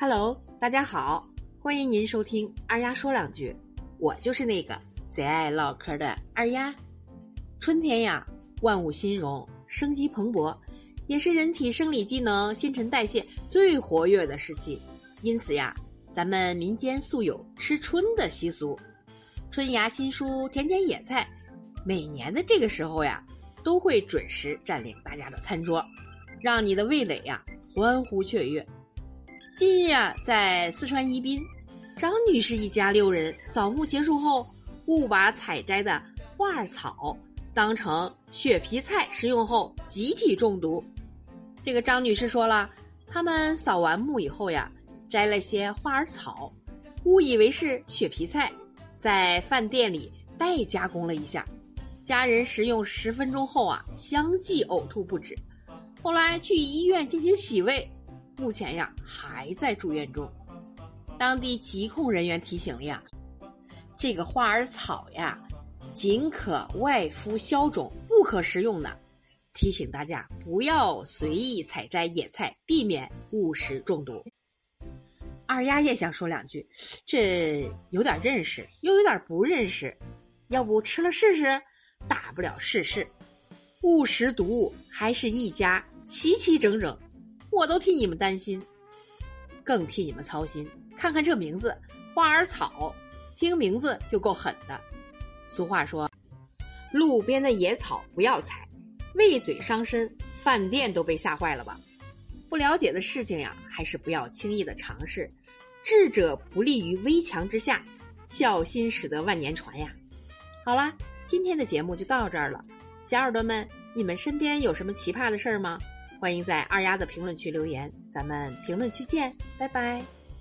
Hello，大家好，欢迎您收听二丫说两句，我就是那个贼爱唠嗑的二丫。春天呀，万物新荣，生机蓬勃，也是人体生理机能、新陈代谢最活跃的时期。因此呀，咱们民间素有吃春的习俗，春芽新蔬，田间野菜，每年的这个时候呀，都会准时占领大家的餐桌，让你的味蕾呀欢呼雀跃。近日啊，在四川宜宾，张女士一家六人扫墓结束后，误把采摘的花儿草当成雪皮菜食用后，集体中毒。这个张女士说了，他们扫完墓以后呀，摘了些花儿草，误以为是雪皮菜，在饭店里代加工了一下，家人食用十分钟后啊，相继呕吐不止，后来去医院进行洗胃。目前呀还在住院中，当地疾控人员提醒了呀，这个花儿草呀，仅可外敷消肿，不可食用的，提醒大家不要随意采摘野菜，避免误食中毒。二丫也想说两句，这有点认识，又有点不认识，要不吃了试试？大不了试试，误食毒物还是一家齐齐整整。我都替你们担心，更替你们操心。看看这名字“花儿草”，听名字就够狠的。俗话说：“路边的野草不要采，喂嘴伤身。”饭店都被吓坏了吧？不了解的事情呀，还是不要轻易的尝试。智者不立于危墙之下，小心驶得万年船呀。好啦，今天的节目就到这儿了。小耳朵们，你们身边有什么奇葩的事儿吗？欢迎在二丫的评论区留言，咱们评论区见，拜拜。